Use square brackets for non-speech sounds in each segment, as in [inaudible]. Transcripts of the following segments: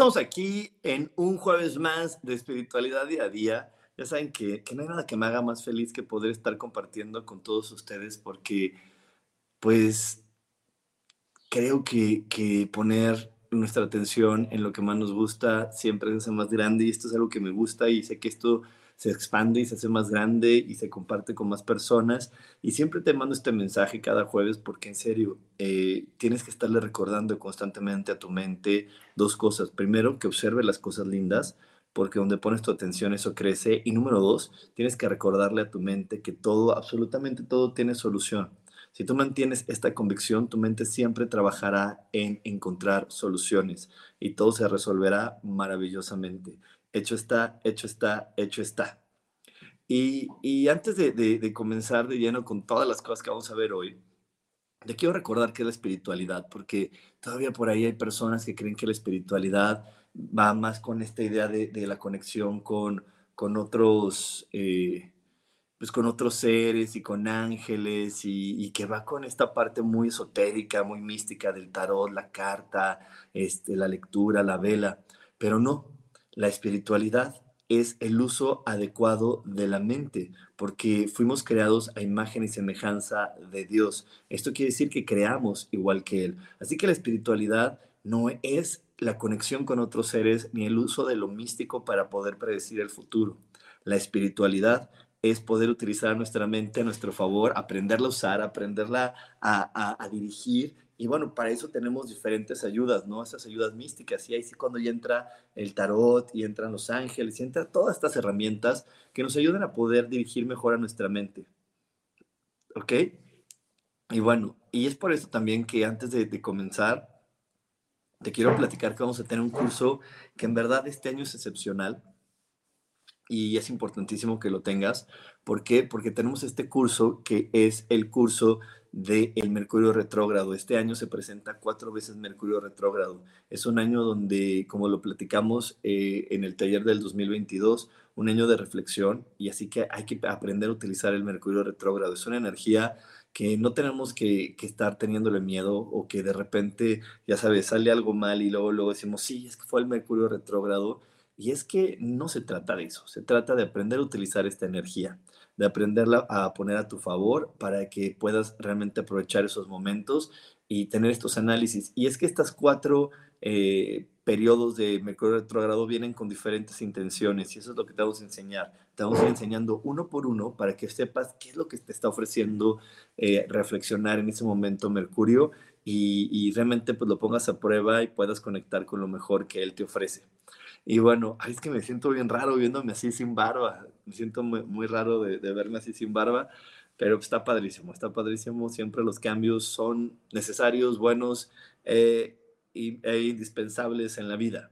Estamos aquí en un jueves más de espiritualidad día a día. Ya saben que, que, no hay nada que me haga más feliz que poder estar compartiendo con todos ustedes porque pues creo que, que poner nuestra atención en lo que más nos gusta siempre se hace más grande y esto es algo que me gusta y sé que esto se expande y se hace más grande y se comparte con más personas. Y siempre te mando este mensaje cada jueves porque en serio, eh, tienes que estarle recordando constantemente a tu mente dos cosas. Primero, que observe las cosas lindas, porque donde pones tu atención eso crece. Y número dos, tienes que recordarle a tu mente que todo, absolutamente todo tiene solución. Si tú mantienes esta convicción, tu mente siempre trabajará en encontrar soluciones y todo se resolverá maravillosamente hecho está, hecho está, hecho está. Y, antes de, comenzar de lleno con todas las cosas que vamos a ver hoy, te quiero recordar que es la espiritualidad, porque todavía por ahí hay personas que creen que la espiritualidad va más con esta idea de, la conexión con, con otros, eh, pues con otros seres y con ángeles y, y, que va con esta parte muy esotérica, muy mística del tarot, la carta, este, la lectura, la vela, pero no, la espiritualidad es el uso adecuado de la mente, porque fuimos creados a imagen y semejanza de Dios. Esto quiere decir que creamos igual que Él. Así que la espiritualidad no es la conexión con otros seres ni el uso de lo místico para poder predecir el futuro. La espiritualidad es poder utilizar nuestra mente a nuestro favor, aprenderla a usar, aprenderla a, a dirigir y bueno, para eso tenemos diferentes ayudas, ¿no? Esas ayudas místicas. Y ahí sí cuando ya entra el tarot y entran los ángeles y entran todas estas herramientas que nos ayudan a poder dirigir mejor a nuestra mente. ¿Ok? Y bueno, y es por eso también que antes de, comenzar, te quiero platicar que vamos a tener un curso que en verdad este año es excepcional y es importantísimo que lo tengas. ¿Por qué? Porque tenemos este curso que es el curso del el Mercurio retrógrado. Este año se presenta cuatro veces Mercurio retrógrado. Es un año donde, como lo platicamos eh, en el taller del 2022, un año de reflexión y así que hay que aprender a utilizar el Mercurio retrógrado. Es una energía que no tenemos que, que, estar teniéndole miedo o que de repente, ya sabes, sale algo mal y luego, luego decimos, sí, es que fue el Mercurio retrógrado. Y es que no se trata de eso, se trata de aprender a utilizar esta energía de aprenderla a poner a tu favor para que puedas realmente aprovechar esos momentos y tener estos análisis. Y es que estas cuatro eh, periodos de Mercurio retrogrado vienen con diferentes intenciones y eso es lo que te vamos a enseñar. Te vamos a ir enseñando uno por uno para que sepas qué es lo que te está ofreciendo eh, reflexionar en ese momento Mercurio y, y realmente pues lo pongas a prueba y puedas conectar con lo mejor que él te ofrece. Y bueno, ay, es que me siento bien raro viéndome así sin barba. Me siento muy, muy raro de, de, verme así sin barba, pero está padrísimo, está padrísimo. Siempre los cambios son necesarios, buenos eh, e indispensables en la vida.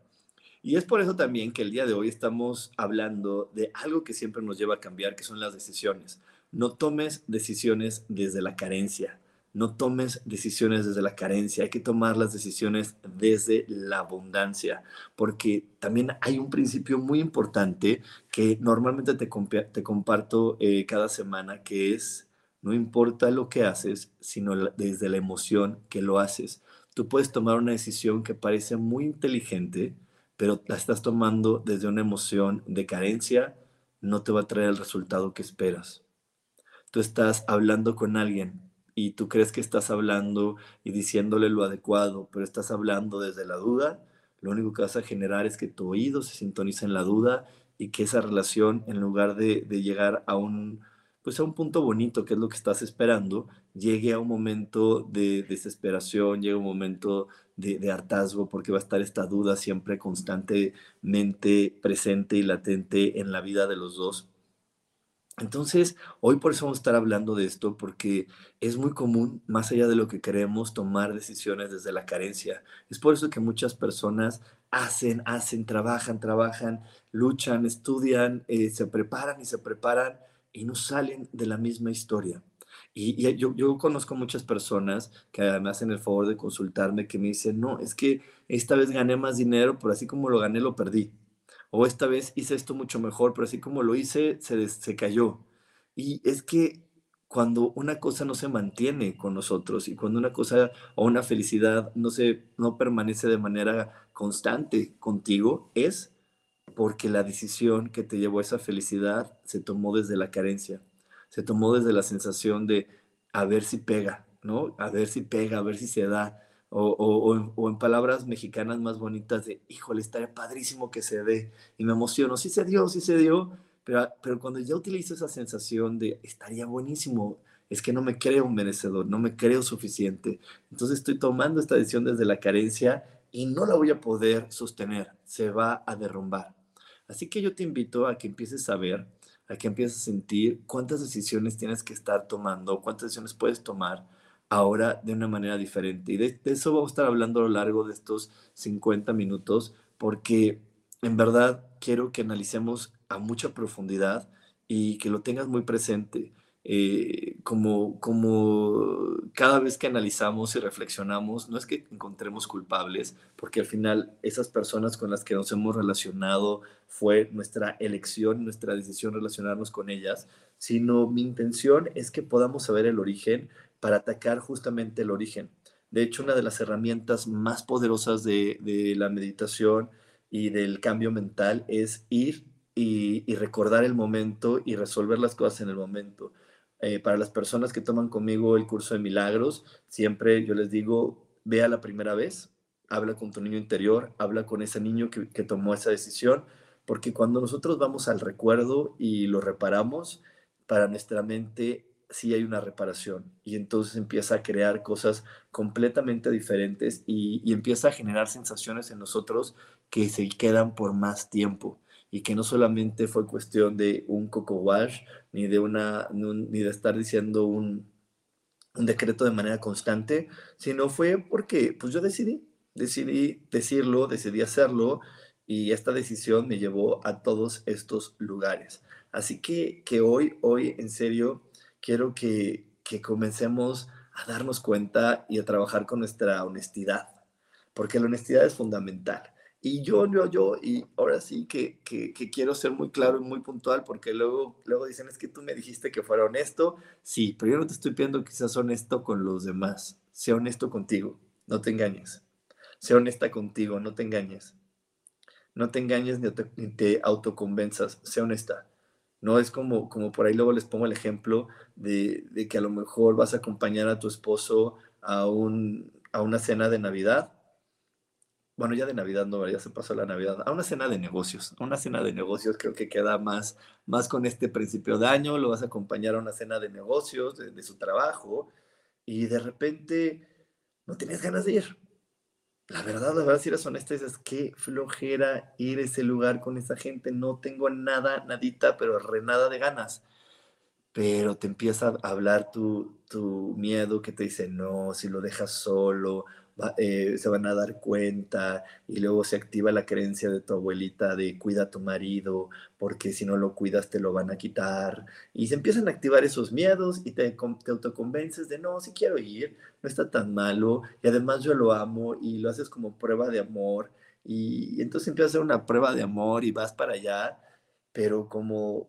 Y es por eso también que el día de hoy estamos hablando de algo que siempre nos lleva a cambiar, que son las decisiones. No tomes decisiones desde la carencia no tomes decisiones desde la carencia, hay que tomar las decisiones desde la abundancia, porque también hay un principio muy importante que normalmente te, te comparto eh, cada semana, que es, no importa lo que haces, sino desde la emoción que lo haces. Tú puedes tomar una decisión que parece muy inteligente, pero la estás tomando desde una emoción de carencia, no te va a traer el resultado que esperas. Tú estás hablando con alguien y tú crees que estás hablando y diciéndole lo adecuado, pero estás hablando desde la duda, lo único que vas a generar es que tu oído se sintoniza en la duda y que esa relación, en lugar de, llegar a un, pues a un punto bonito, que es lo que estás esperando, llegue a un momento de desesperación, llegue a un momento de, hartazgo, porque va a estar esta duda siempre constantemente presente y latente en la vida de los dos. Entonces, hoy por eso vamos a estar hablando de esto, porque es muy común, más allá de lo que queremos, tomar decisiones desde la carencia. Es por eso que muchas personas hacen, hacen, trabajan, trabajan, luchan, estudian, eh, se preparan y se preparan y no salen de la misma historia. Y, yo, conozco muchas personas que me hacen el favor de consultarme, que me dicen, no, es que esta vez gané más dinero, pero así como lo gané, lo perdí o esta vez hice esto mucho mejor, pero así como lo hice, se, se cayó. Y es que cuando una cosa no se mantiene con nosotros y cuando una cosa o una felicidad no, se, no permanece de manera constante contigo, es porque la decisión que te llevó a esa felicidad se tomó desde la carencia, se tomó desde la sensación de a ver si pega, ¿no? A ver si pega, a ver si se da, o, en, palabras mexicanas más bonitas de, híjole, estaría padrísimo que se dé. Y me emociono, sí se dio, sí se dio, pero, pero cuando ya utilizo esa sensación de, estaría buenísimo, es que no me creo un merecedor, no me creo suficiente. Entonces estoy tomando esta decisión desde la carencia y no la voy a poder sostener, se va a derrumbar. Así que yo te invito a que empieces a ver, a que empieces a sentir cuántas decisiones tienes que estar tomando, cuántas decisiones puedes tomar ahora de una manera diferente. Y de, eso vamos a estar hablando a lo largo de estos 50 minutos, porque en verdad quiero que analicemos a mucha profundidad y que lo tengas muy presente. Eh, como, como cada vez que analizamos y reflexionamos, no es que encontremos culpables, porque al final esas personas con las que nos hemos relacionado fue nuestra elección, nuestra decisión relacionarnos con ellas, sino mi intención es que podamos saber el origen para atacar justamente el origen. De hecho, una de las herramientas más poderosas de, la meditación y del cambio mental es ir y, recordar el momento y resolver las cosas en el momento. Eh, para las personas que toman conmigo el curso de milagros, siempre yo les digo, vea la primera vez, habla con tu niño interior, habla con ese niño que, que tomó esa decisión, porque cuando nosotros vamos al recuerdo y lo reparamos, para nuestra mente sí hay una reparación y entonces empieza a crear cosas completamente diferentes y, empieza a generar sensaciones en nosotros que se quedan por más tiempo y que no solamente fue cuestión de un coco wash ni de una ni de estar diciendo un, un decreto de manera constante, sino fue porque pues yo decidí, decidí decirlo, decidí hacerlo y esta decisión me llevó a todos estos lugares. Así que, que hoy, hoy en serio, quiero que, comencemos a darnos cuenta y a trabajar con nuestra honestidad, porque la honestidad es fundamental. Y yo, yo, yo, y ahora sí que, quiero ser muy claro y muy puntual, porque luego, luego dicen, es que tú me dijiste que fuera honesto. Sí, pero yo no te estoy pidiendo que seas honesto con los demás. Sea honesto contigo, no te engañes. Sea honesta contigo, no te engañes. No te engañes ni te, ni te autoconvenzas, sea honesta. No es como, como por ahí luego les pongo el ejemplo de, que a lo mejor vas a acompañar a tu esposo a, un, a una cena de Navidad. Bueno, ya de Navidad no, ya se pasó la Navidad. A una cena de negocios. A una cena de negocios creo que queda más, más con este principio de año. Lo vas a acompañar a una cena de negocios, de, de su trabajo. Y de repente no tienes ganas de ir la verdad, la verdad, si eres honesta, dices, qué flojera ir a ese lugar con esa gente, no tengo nada, nadita, pero re nada de ganas. Pero te empieza a hablar tu, tu miedo que te dice, no, si lo dejas solo, eh, se van a dar cuenta y luego se activa la creencia de tu abuelita de cuida a tu marido porque si no lo cuidas te lo van a quitar. Y se empiezan a activar esos miedos y te, te autoconvences de no, si quiero ir, no está tan malo y además yo lo amo y lo haces como prueba de amor. Y, entonces empiezas a hacer una prueba de amor y vas para allá, pero como,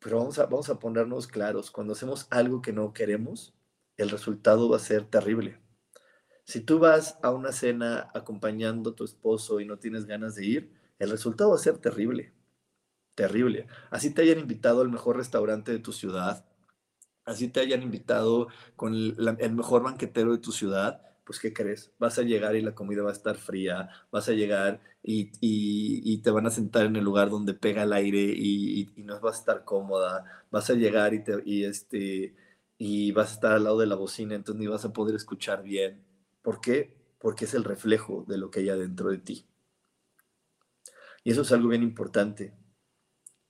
pero vamos a, vamos a ponernos claros, cuando hacemos algo que no queremos, el resultado va a ser terrible si tú vas a una cena acompañando a tu esposo y no tienes ganas de ir, el resultado va a ser terrible, terrible. Así te hayan invitado al mejor restaurante de tu ciudad, así te hayan invitado con el, mejor banquetero de tu ciudad, pues ¿qué crees? Vas a llegar y la comida va a estar fría, vas a llegar y, te van a sentar en el lugar donde pega el aire y, no vas a estar cómoda, vas a llegar y, te, y, este, y vas a estar al lado de la bocina, entonces ni vas a poder escuchar bien. ¿Por qué? Porque es el reflejo de lo que hay adentro de ti. Y eso es algo bien importante,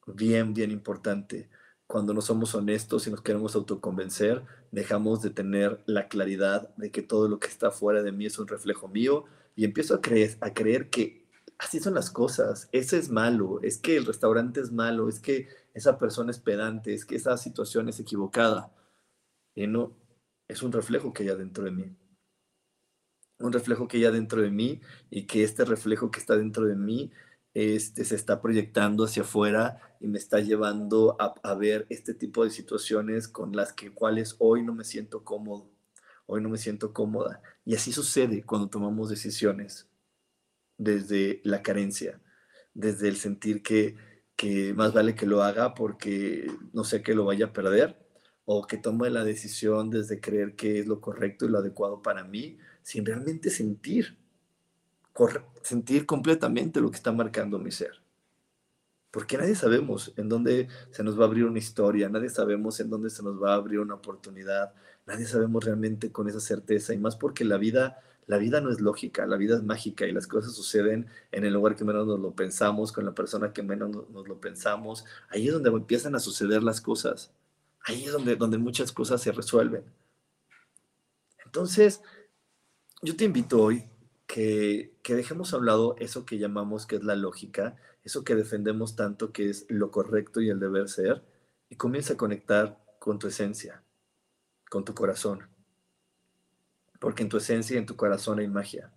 bien, bien importante cuando no somos honestos y nos queremos autoconvencer, dejamos de tener la claridad de que todo lo que está fuera de mí es un reflejo mío y empiezo a creer, a creer que así son las cosas, eso es malo, es que el restaurante es malo, es que esa persona es pedante, es que esa situación es equivocada. Y no, es un reflejo que hay dentro de mí. Un reflejo que hay dentro de mí y que este reflejo que está dentro de mí este, se está proyectando hacia afuera y me está llevando a, ver este tipo de situaciones con las que cuales hoy no me siento cómodo, hoy no me siento cómoda. Y así sucede cuando tomamos decisiones desde la carencia, desde el sentir que, que más vale que lo haga porque no sé que lo vaya a perder, o que tome la decisión desde creer que es lo correcto y lo adecuado para mí, sin realmente sentir sentir completamente lo que está marcando mi ser. Porque nadie sabemos en dónde se nos va a abrir una historia, nadie sabemos en dónde se nos va a abrir una oportunidad, nadie sabemos realmente con esa certeza y más porque la vida, la vida no es lógica, la vida es mágica y las cosas suceden en el lugar que menos nos lo pensamos, con la persona que menos nos lo pensamos. Ahí es donde empiezan a suceder las cosas. Ahí es donde, donde muchas cosas se resuelven. Entonces, yo te invito hoy que, dejemos a un lado eso que llamamos que es la lógica, eso que defendemos tanto que es lo correcto y el deber ser, y comienza a conectar con tu esencia, con tu corazón. Porque en tu esencia y en tu corazón hay magia.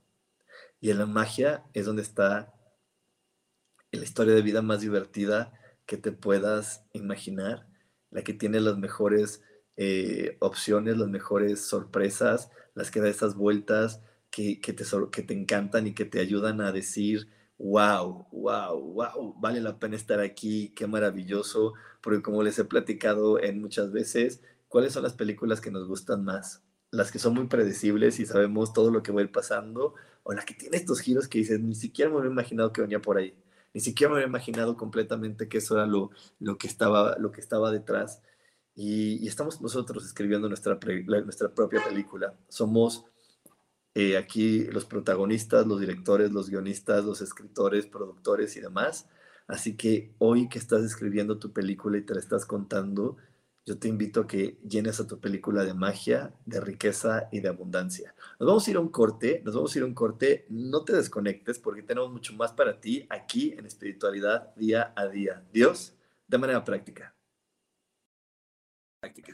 Y en la magia es donde está la historia de vida más divertida que te puedas imaginar, la que tiene las mejores eh, opciones, las mejores sorpresas, las que da esas vueltas, que, te, que te encantan y que te ayudan a decir, wow, wow, wow, vale la pena estar aquí, qué maravilloso, porque como les he platicado en muchas veces, ¿cuáles son las películas que nos gustan más? Las que son muy predecibles y sabemos todo lo que va a ir pasando, o las que tienen estos giros que dices, ni siquiera me había imaginado que venía por ahí, ni siquiera me había imaginado completamente que eso era lo, lo, que, estaba, lo que estaba detrás. Y, estamos nosotros escribiendo nuestra, nuestra propia película. Somos eh, aquí los protagonistas, los directores, los guionistas, los escritores, productores y demás. Así que hoy que estás escribiendo tu película y te la estás contando, yo te invito a que llenes a tu película de magia, de riqueza y de abundancia. Nos vamos a ir a un corte, nos vamos a ir a un corte, no te desconectes porque tenemos mucho más para ti aquí en espiritualidad día a día. Dios, de manera práctica. Práctica.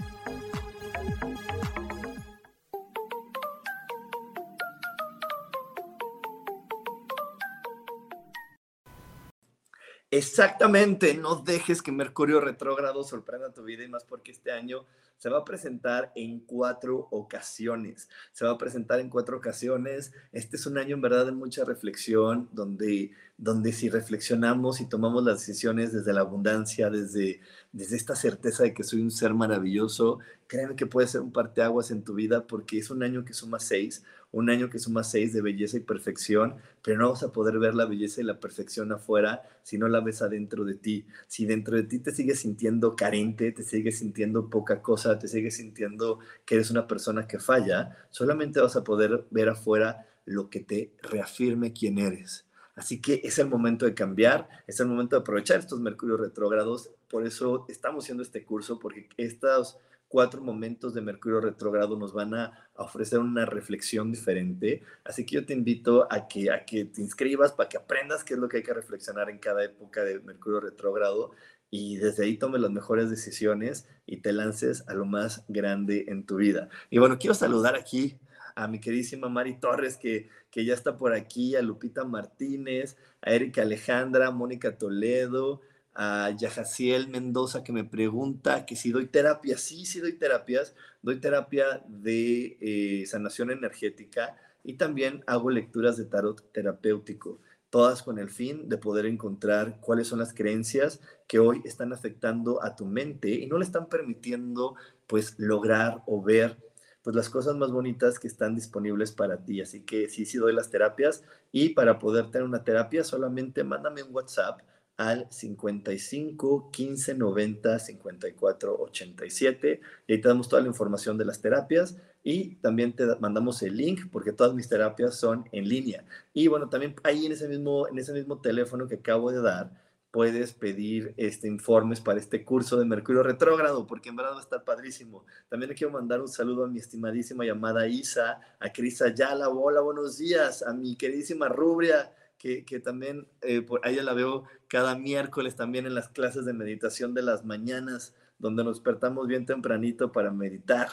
Exactamente, no dejes que Mercurio retrógrado sorprenda tu vida y más porque este año se va a presentar en cuatro ocasiones. Se va a presentar en cuatro ocasiones. Este es un año en verdad de mucha reflexión, donde, donde si reflexionamos y tomamos las decisiones desde la abundancia, desde, desde esta certeza de que soy un ser maravilloso, créeme que puede ser un parteaguas en tu vida porque es un año que suma seis, un año que suma seis de belleza y perfección, pero no vas a poder ver la belleza y la perfección afuera si no la ves adentro de ti. Si dentro de ti te sigues sintiendo carente, te sigues sintiendo poca cosa, te sigues sintiendo que eres una persona que falla, solamente vas a poder ver afuera lo que te reafirme quién eres. Así que es el momento de cambiar, es el momento de aprovechar estos mercurios retrógrados. Por eso estamos haciendo este curso, porque estos cuatro momentos de Mercurio retrógrado nos van a, ofrecer una reflexión diferente. Así que yo te invito a que, a que te inscribas para que aprendas qué es lo que hay que reflexionar en cada época de Mercurio retrógrado y desde ahí tomes las mejores decisiones y te lances a lo más grande en tu vida. Y bueno, quiero saludar aquí a mi queridísima Mari Torres, que, que ya está por aquí, a Lupita Martínez, a Erika Alejandra, Mónica Toledo, a Yajaciel Mendoza que me pregunta que si doy terapia. Sí, sí doy terapias. Doy terapia de eh, sanación energética y también hago lecturas de tarot terapéutico, todas con el fin de poder encontrar cuáles son las creencias que hoy están afectando a tu mente y no le están permitiendo pues lograr o ver pues las cosas más bonitas que están disponibles para ti. Así que sí, sí doy las terapias y para poder tener una terapia solamente mándame un WhatsApp al 55 15 90 54 87 y ahí te damos toda la información de las terapias y también te mandamos el link porque todas mis terapias son en línea. Y bueno, también ahí en ese mismo, en ese mismo teléfono que acabo de dar, puedes pedir este, informes para este curso de Mercurio retrógrado, porque en verdad va a estar padrísimo. También le quiero mandar un saludo a mi estimadísima llamada Isa, a Cris Ayala, hola, buenos días, a mi queridísima Rubria, que, también eh, por, a ella la veo cada miércoles también en las clases de meditación de las mañanas, donde nos despertamos bien tempranito para meditar.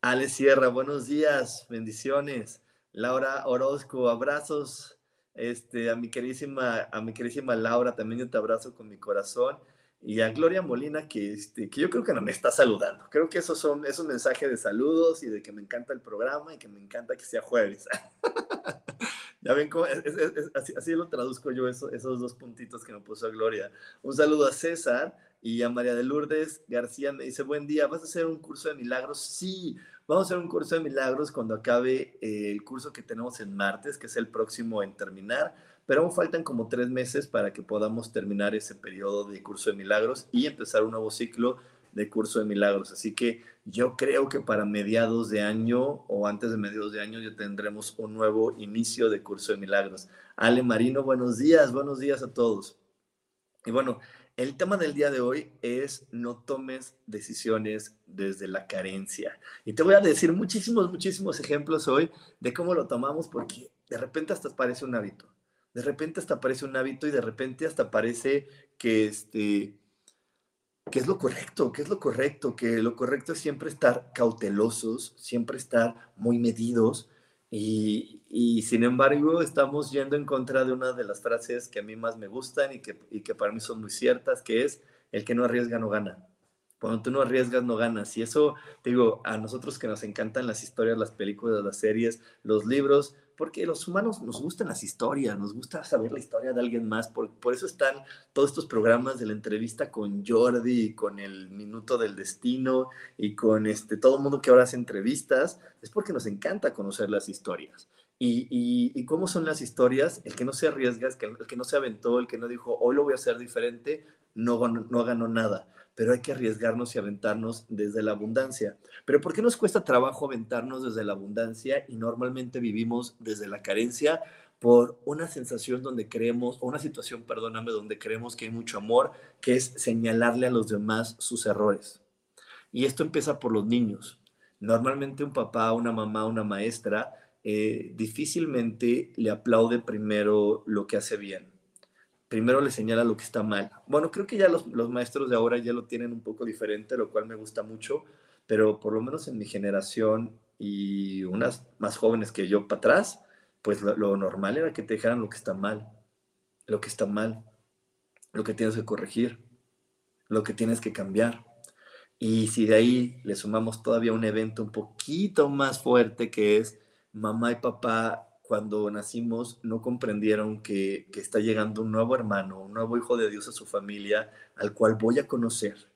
Ale Sierra, buenos días, bendiciones. Laura Orozco, abrazos. Este, a mi queridísima, a mi queridísima Laura, también yo te abrazo con mi corazón. Y a Gloria Molina, que, este, que yo creo que no me está saludando. Creo que esos son, es un mensaje de saludos y de que me encanta el programa y que me encanta que sea jueves. [laughs] Ya ven cómo, así, lo traduzco yo, esos dos puntitos que me puso Gloria. Un saludo a César y a María de Lourdes García me dice, buen día, ¿vas a hacer un curso de milagros? Sí, vamos a hacer un curso de milagros cuando acabe eh, el curso que tenemos en martes, que es el próximo en terminar, pero aún faltan como tres meses para que podamos terminar ese periodo de curso de milagros y empezar un nuevo ciclo de curso de milagros. Así que yo creo que para mediados de año o antes de mediados de año ya tendremos un nuevo inicio de curso de milagros. Ale Marino, buenos días, buenos días a todos. Y bueno, el tema del día de hoy es no tomes decisiones desde la carencia. Y te voy a decir muchísimos, muchísimos ejemplos hoy de cómo lo tomamos porque de repente hasta parece un hábito. De repente hasta parece un hábito y de repente hasta parece que este ¿Qué es lo correcto? ¿Qué es lo correcto? Que lo correcto es siempre estar cautelosos, siempre estar muy medidos y, sin embargo estamos yendo en contra de una de las frases que a mí más me gustan y que, y que para mí son muy ciertas, que es el que no arriesga no gana. Cuando tú no arriesgas no ganas. Y eso, digo, a nosotros que nos encantan las historias, las películas, las series, los libros, porque los humanos nos gustan las historias, nos gusta saber la historia de alguien más, por, por eso están todos estos programas de la entrevista con Jordi, con el Minuto del Destino y con este, todo el mundo que ahora hace entrevistas, es porque nos encanta conocer las historias. Y, y, cómo son las historias, el que no se arriesga, el que, no se aventó, el que no dijo, hoy lo voy a hacer diferente, no, no ganó nada pero hay que arriesgarnos y aventarnos desde la abundancia. Pero ¿por qué nos cuesta trabajo aventarnos desde la abundancia y normalmente vivimos desde la carencia? Por una sensación donde creemos, o una situación, perdóname, donde creemos que hay mucho amor, que es señalarle a los demás sus errores. Y esto empieza por los niños. Normalmente un papá, una mamá, una maestra, eh, difícilmente le aplaude primero lo que hace bien primero le señala lo que está mal. Bueno, creo que ya los, maestros de ahora ya lo tienen un poco diferente, lo cual me gusta mucho, pero por lo menos en mi generación y unas más jóvenes que yo para atrás, pues lo, normal era que te dijeran lo que está mal, lo que está mal. lo que tienes que corregir, lo que tienes que cambiar. Y si de ahí le sumamos todavía un evento un poquito más fuerte que es mamá y papá cuando nacimos no comprendieron que, está llegando un nuevo hermano, un nuevo hijo de Dios a su familia, al cual voy a conocer.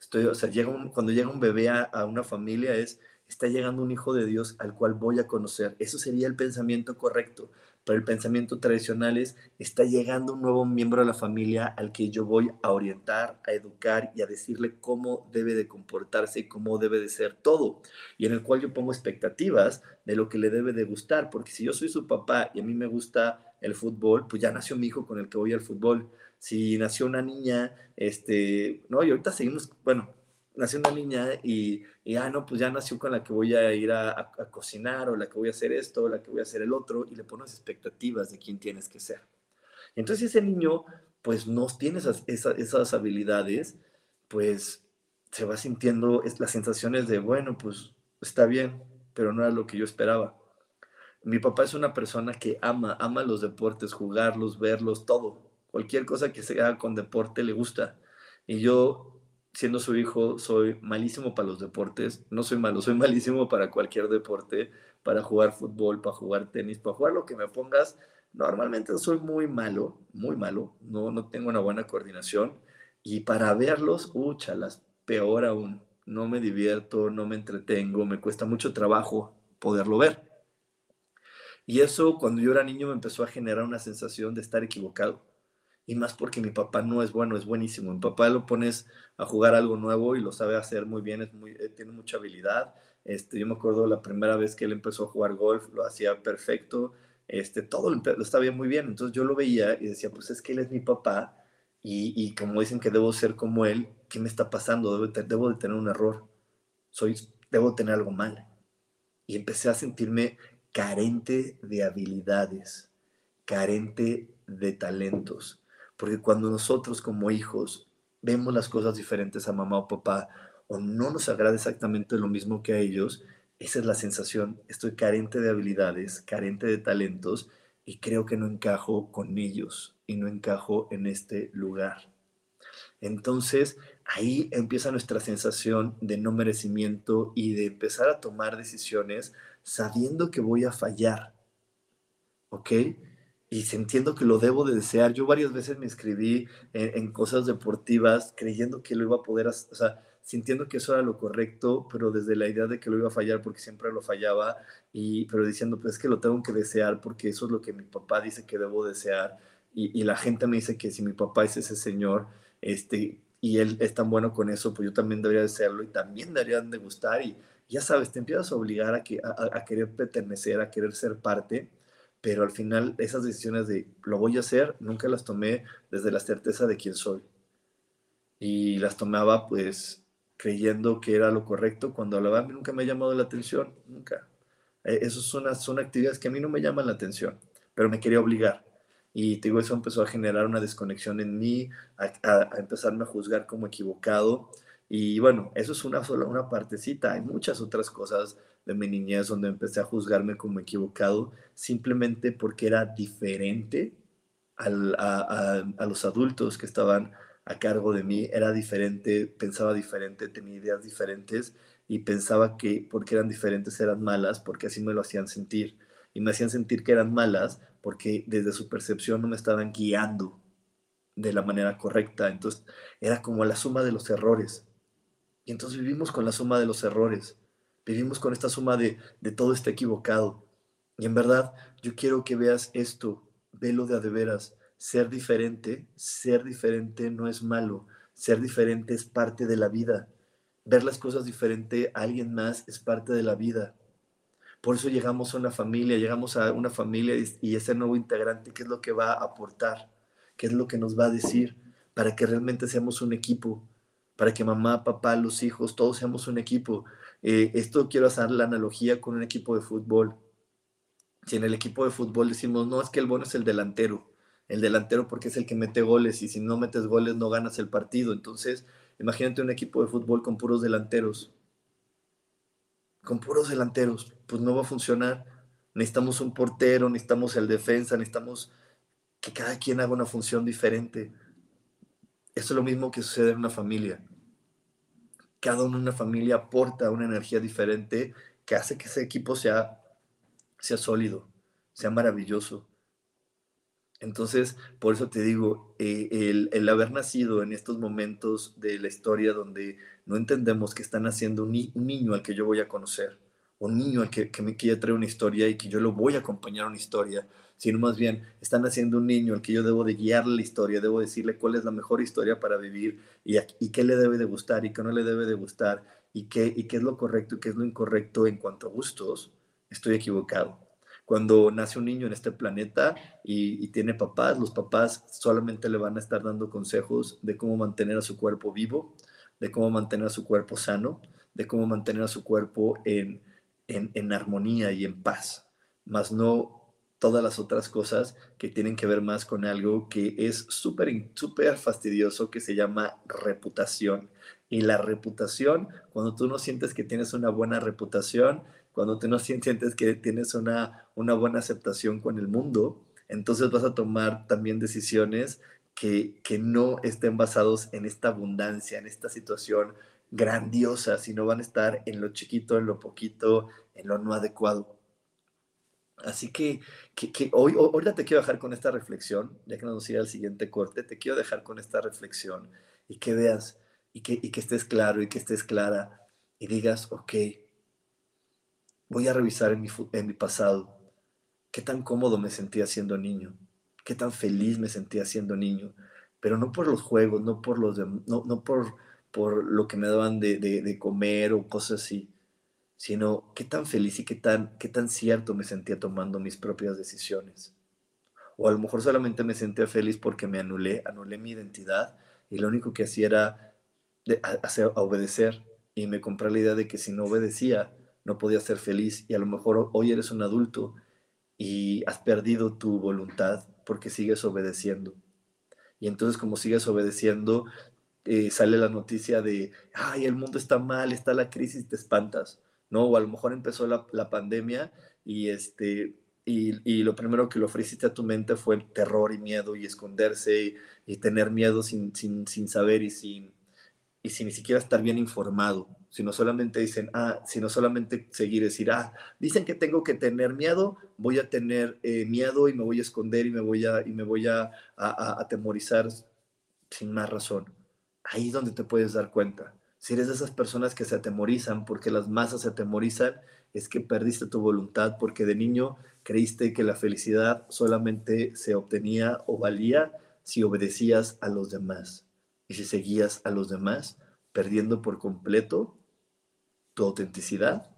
Estoy, o sea, llega cuando llega un bebé a, a una familia es, está llegando un hijo de Dios al cual voy a conocer. Eso sería el pensamiento correcto el pensamiento tradicional es, está llegando un nuevo miembro de la familia al que yo voy a orientar, a educar y a decirle cómo debe de comportarse y cómo debe de ser todo, y en el cual yo pongo expectativas de lo que le debe de gustar, porque si yo soy su papá y a mí me gusta el fútbol, pues ya nació mi hijo con el que voy al fútbol. Si nació una niña, este, no, y ahorita seguimos, bueno, nació una niña y, y, ah, no, pues ya nació con la que voy a ir a, cocinar o la que voy a hacer esto o la que voy a hacer el otro y le pones expectativas de quién tienes que ser. Entonces ese niño, pues no tiene esas, esas, habilidades, pues se va sintiendo las sensaciones de, bueno, pues está bien, pero no era lo que yo esperaba. Mi papá es una persona que ama, ama los deportes, jugarlos, verlos, todo. Cualquier cosa que se haga con deporte le gusta. Y yo siendo su hijo, soy malísimo para los deportes. No soy malo, soy [laughs] malísimo para cualquier deporte, para jugar fútbol, para jugar tenis, para jugar lo que me pongas. Normalmente soy muy malo, muy malo. No, no tengo una buena coordinación. Y para verlos, úchalas, peor aún. No me divierto, no me entretengo, me cuesta mucho trabajo poderlo ver. Y eso cuando yo era niño me empezó a generar una sensación de estar equivocado y más porque mi papá no es bueno, es buenísimo. Mi papá lo pones a jugar algo nuevo y lo sabe hacer muy bien, es muy, eh, tiene mucha habilidad. Este, yo me acuerdo la primera vez que él empezó a jugar golf, lo hacía perfecto, este, todo lo, lo estaba muy bien. Entonces yo lo veía y decía, pues es que él es mi papá y, y como dicen que debo ser como él, ¿qué me está pasando? Debo, debo de tener un error, soy, debo tener algo mal. Y empecé a sentirme carente de habilidades, carente de talentos porque cuando nosotros como hijos vemos las cosas diferentes a mamá o papá o no nos agrada exactamente lo mismo que a ellos, esa es la sensación. Estoy carente de habilidades, carente de talentos y creo que no encajo con ellos y no encajo en este lugar. Entonces, ahí empieza nuestra sensación de no merecimiento y de empezar a tomar decisiones sabiendo que voy a fallar. ¿Ok? Y entiendo que lo debo de desear. Yo varias veces me inscribí en, cosas deportivas creyendo que lo iba a poder, o sea, sintiendo que eso era lo correcto, pero desde la idea de que lo iba a fallar porque siempre lo fallaba, y, pero diciendo, pues es que lo tengo que desear porque eso es lo que mi papá dice que debo desear. Y, y la gente me dice que si mi papá es ese señor, este, y él es tan bueno con eso, pues yo también debería desearlo y también deberían de gustar. Y ya sabes, te empiezas a obligar a, que, a querer pertenecer, a querer ser parte pero al final esas decisiones de lo voy a hacer, nunca las tomé desde la certeza de quién soy. Y las tomaba pues creyendo que era lo correcto cuando a mí nunca me ha llamado la atención, nunca. Eh, esas son, son actividades que a mí no me llaman la atención, pero me quería obligar. Y te digo, eso empezó a generar una desconexión en mí, a, a, empezarme a juzgar como equivocado. Y bueno, eso es una sola, una partecita. Hay muchas otras cosas de mi niñez donde empecé a juzgarme como equivocado simplemente porque era diferente a, los adultos que estaban a cargo de mí, era diferente, pensaba diferente, tenía ideas diferentes y pensaba que porque eran diferentes eran malas, porque así me lo hacían sentir. Y me hacían sentir que eran malas porque desde su percepción no me estaban guiando de la manera correcta. Entonces era como la suma de los errores. Y entonces vivimos con la suma de los errores. Vivimos con esta suma de, todo está equivocado. Y en verdad, yo quiero que veas esto, velo de a de veras. Ser diferente, ser diferente no es malo. Ser diferente es parte de la vida. Ver las cosas diferente a alguien más es parte de la vida. Por eso llegamos a una familia, llegamos a una familia y ese nuevo integrante, ¿qué es lo que va a aportar? ¿Qué es lo que nos va a decir? Para que realmente seamos un equipo, para que mamá, papá, los hijos, todos seamos un equipo. Eh, esto quiero hacer la analogía con un equipo de fútbol. Si en el equipo de fútbol decimos, no, es que el bueno es el delantero, el delantero porque es el que mete goles y si no metes goles no ganas el partido. Entonces, imagínate un equipo de fútbol con puros delanteros. Con puros delanteros, pues no va a funcionar. Necesitamos un portero, necesitamos el defensa, necesitamos que cada quien haga una función diferente. Eso es lo mismo que sucede en una familia. Cada uno en una familia aporta una energía diferente que hace que ese equipo sea, sea sólido, sea maravilloso. Entonces, por eso te digo, eh, el, haber nacido en estos momentos de la historia donde no entendemos que están haciendo un, niño al que yo voy a conocer, un niño al que, que me quiere traer una historia y que yo lo voy a acompañar a una historia, sino más bien están haciendo un niño al que yo debo de guiarle la historia, debo decirle cuál es la mejor historia para vivir y, qué le debe de gustar y qué no le debe de gustar y qué, qué es lo correcto y qué es lo incorrecto en cuanto a gustos, estoy equivocado. Cuando nace un niño en este planeta y, y tiene papás, los papás solamente le van a estar dando consejos de cómo mantener a su cuerpo vivo, de cómo mantener a su cuerpo sano, de cómo mantener a su cuerpo en, en, en armonía y en paz, más no todas las otras cosas que tienen que ver más con algo que es súper, súper fastidioso, que se llama reputación. Y la reputación, cuando tú no sientes que tienes una buena reputación, cuando tú no sientes que tienes una, una buena aceptación con el mundo, entonces vas a tomar también decisiones que, que no estén basados en esta abundancia, en esta situación grandiosa, sino van a estar en lo chiquito, en lo poquito, en lo no adecuado. Así que, que, hoy, ahorita te quiero dejar con esta reflexión, ya que nos vamos a al siguiente corte, te quiero dejar con esta reflexión y que veas y que, y que estés claro y que estés clara y digas, ok, voy a revisar en mi, en mi pasado qué tan cómodo me sentía siendo niño, qué tan feliz me sentía siendo niño, pero no por los juegos, no por, los no, no por, por lo que me daban de, de, de comer o cosas así, sino qué tan feliz y qué tan, qué tan cierto me sentía tomando mis propias decisiones. O a lo mejor solamente me sentía feliz porque me anulé, anulé mi identidad y lo único que hacía era hacer, obedecer y me compré la idea de que si no obedecía no podía ser feliz y a lo mejor hoy eres un adulto y has perdido tu voluntad porque sigues obedeciendo. Y entonces como sigues obedeciendo, eh, sale la noticia de, ay, el mundo está mal, está la crisis, te espantas. ¿No? O a lo mejor empezó la, la pandemia y, este, y, y, lo primero que le ofreciste a tu mente fue terror y miedo y esconderse y, y tener miedo sin, sin, sin, saber y sin, y sin ni siquiera estar bien informado, sino solamente dicen, ah, sino solamente seguir decir, ah, dicen que tengo que tener miedo, voy a tener eh, miedo y me voy a esconder y me voy a, y me voy a, a, a atemorizar sin más razón. Ahí es donde te puedes dar cuenta si eres de esas personas que se atemorizan porque las masas se atemorizan, es que perdiste tu voluntad porque de niño creíste que la felicidad solamente se obtenía o valía si obedecías a los demás. Y si seguías a los demás, perdiendo por completo tu autenticidad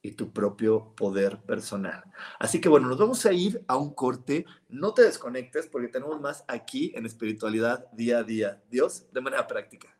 y tu propio poder personal. Así que bueno, nos vamos a ir a un corte. No te desconectes porque tenemos más aquí en espiritualidad día a día. Dios, de manera práctica.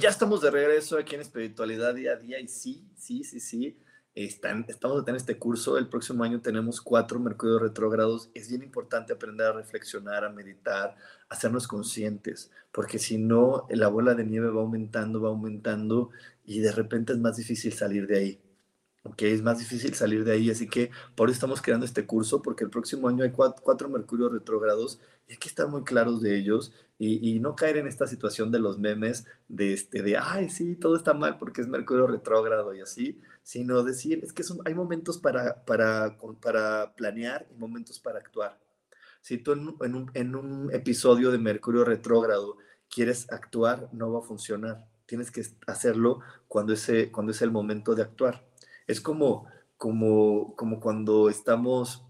Ya estamos de regreso aquí en Espiritualidad Día a Día y sí, sí, sí, sí, están, estamos a este curso. El próximo año tenemos cuatro Mercurio retrógrados. Es bien importante aprender a reflexionar, a meditar, a hacernos conscientes, porque si no, la bola de nieve va aumentando, va aumentando y de repente es más difícil salir de ahí. Ok, es más difícil salir de ahí, así que por eso estamos creando este curso, porque el próximo año hay cuatro, cuatro Mercurio retrógrados y hay que estar muy claros de ellos y, no caer en esta situación de los memes de, este, de, ay, sí, todo está mal porque es Mercurio retrógrado y así, sino decir, es que hay momentos para, para, para planear y momentos para actuar. Si tú en, un, en un episodio de Mercurio retrógrado quieres actuar, no va a funcionar. Tienes que hacerlo cuando, ese, cuando es el momento de actuar. Es como, como, como cuando estamos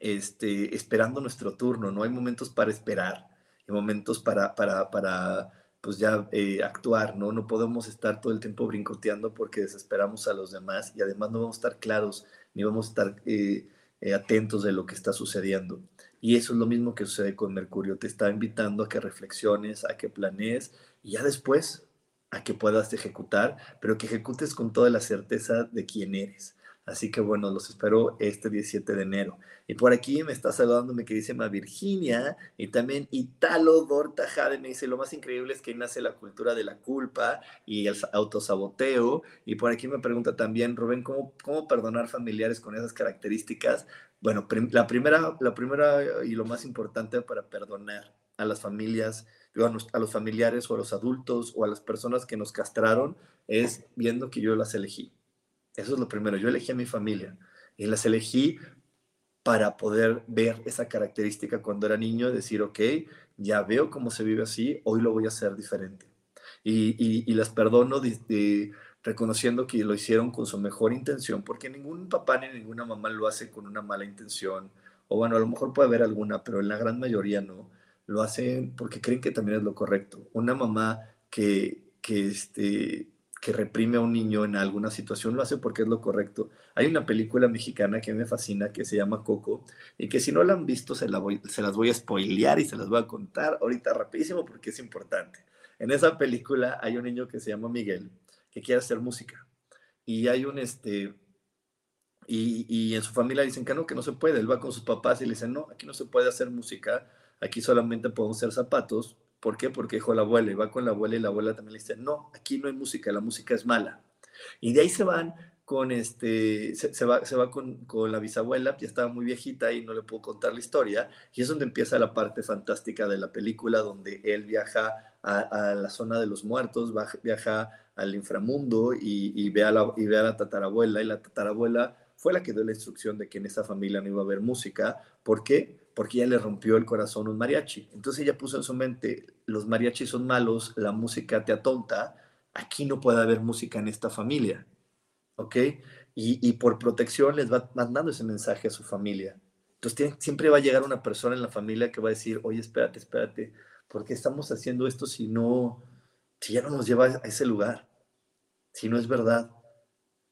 este, esperando nuestro turno, ¿no? Hay momentos para esperar momentos para, para, para pues ya eh, actuar, ¿no? No podemos estar todo el tiempo brincoteando porque desesperamos a los demás y además no vamos a estar claros ni vamos a estar eh, eh, atentos de lo que está sucediendo. Y eso es lo mismo que sucede con Mercurio. Te está invitando a que reflexiones, a que planees y ya después a que puedas ejecutar, pero que ejecutes con toda la certeza de quién eres. Así que bueno, los espero este 17 de enero. Y por aquí me está saludando mi queridísima Virginia y también Italo Dorta Jade me dice, lo más increíble es que nace la cultura de la culpa y el autosaboteo. Y por aquí me pregunta también, Rubén, ¿cómo, cómo perdonar familiares con esas características? Bueno, la, primera, la primera y lo más importante para perdonar a las familias, a los familiares o a los adultos o a las personas que nos castraron es viendo que yo las elegí eso es lo primero. Yo elegí a mi familia y las elegí para poder ver esa característica cuando era niño, decir, ok, ya veo cómo se vive así, hoy lo voy a hacer diferente. Y, las perdono reconociendo que lo hicieron con su mejor intención, porque ningún papá ni ninguna mamá lo hace con una mala intención. O bueno, a lo mejor puede haber alguna, pero en la gran mayoría no. Lo hacen porque creen que también es lo correcto. Una mamá que, que este, que reprime a un niño en alguna situación lo hace porque es lo correcto. Hay una película mexicana que me fascina que se llama Coco y que si no la han visto se, la voy, se las voy a spoilear y se las voy a contar ahorita rapidísimo porque es importante. En esa película hay un niño que se llama Miguel que quiere hacer música y hay un este y, y en su familia dicen que no, que no se puede. Él va con sus papás y le dicen, no, aquí no se puede hacer música, aquí solamente podemos hacer zapatos ¿Por qué? Porque dijo la abuela y va con la abuela y la abuela también le dice, no, aquí no hay música, la música es mala. Y de ahí se van con este, se, va, se va con, con, la bisabuela, ya estaba muy viejita y no le puedo contar la historia, y es donde empieza la parte fantástica de la película, donde él viaja a, la zona de los muertos, viaja al inframundo y, ve a la, y ve a la tatarabuela, y la tatarabuela fue la que dio la instrucción de que en esa familia no iba a haber música. ¿Por qué? porque ella le rompió el corazón un mariachi. Entonces ella puso en su mente, los mariachis son malos, la música te atonta, aquí no puede haber música en esta familia. ¿Ok? Y, por protección les va mandando ese mensaje a su familia. Entonces siempre va a llegar una persona en la familia que va a decir, oye, espérate, espérate, ¿por qué estamos haciendo esto si no, si ya no nos lleva a ese lugar? Si no es verdad.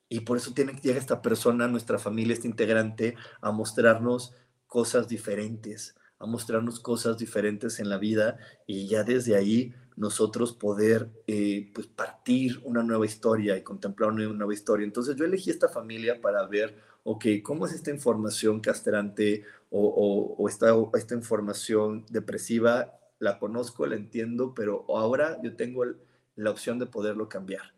Y por eso tiene que llegar esta persona, nuestra familia, este integrante, a mostrarnos cosas diferentes, a mostrarnos cosas diferentes en la vida y ya desde ahí nosotros poder eh, pues partir una nueva historia y contemplar una nueva historia. Entonces yo elegí esta familia para ver, ok, ¿cómo es esta información castrante o, esta, esta información depresiva? La conozco, la entiendo, pero ahora yo tengo la opción de poderlo cambiar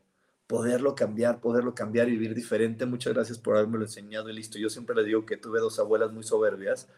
poderlo cambiar, poderlo cambiar y vivir diferente. Muchas gracias por haberme lo enseñado y listo. Yo siempre le digo que tuve dos abuelas muy soberbias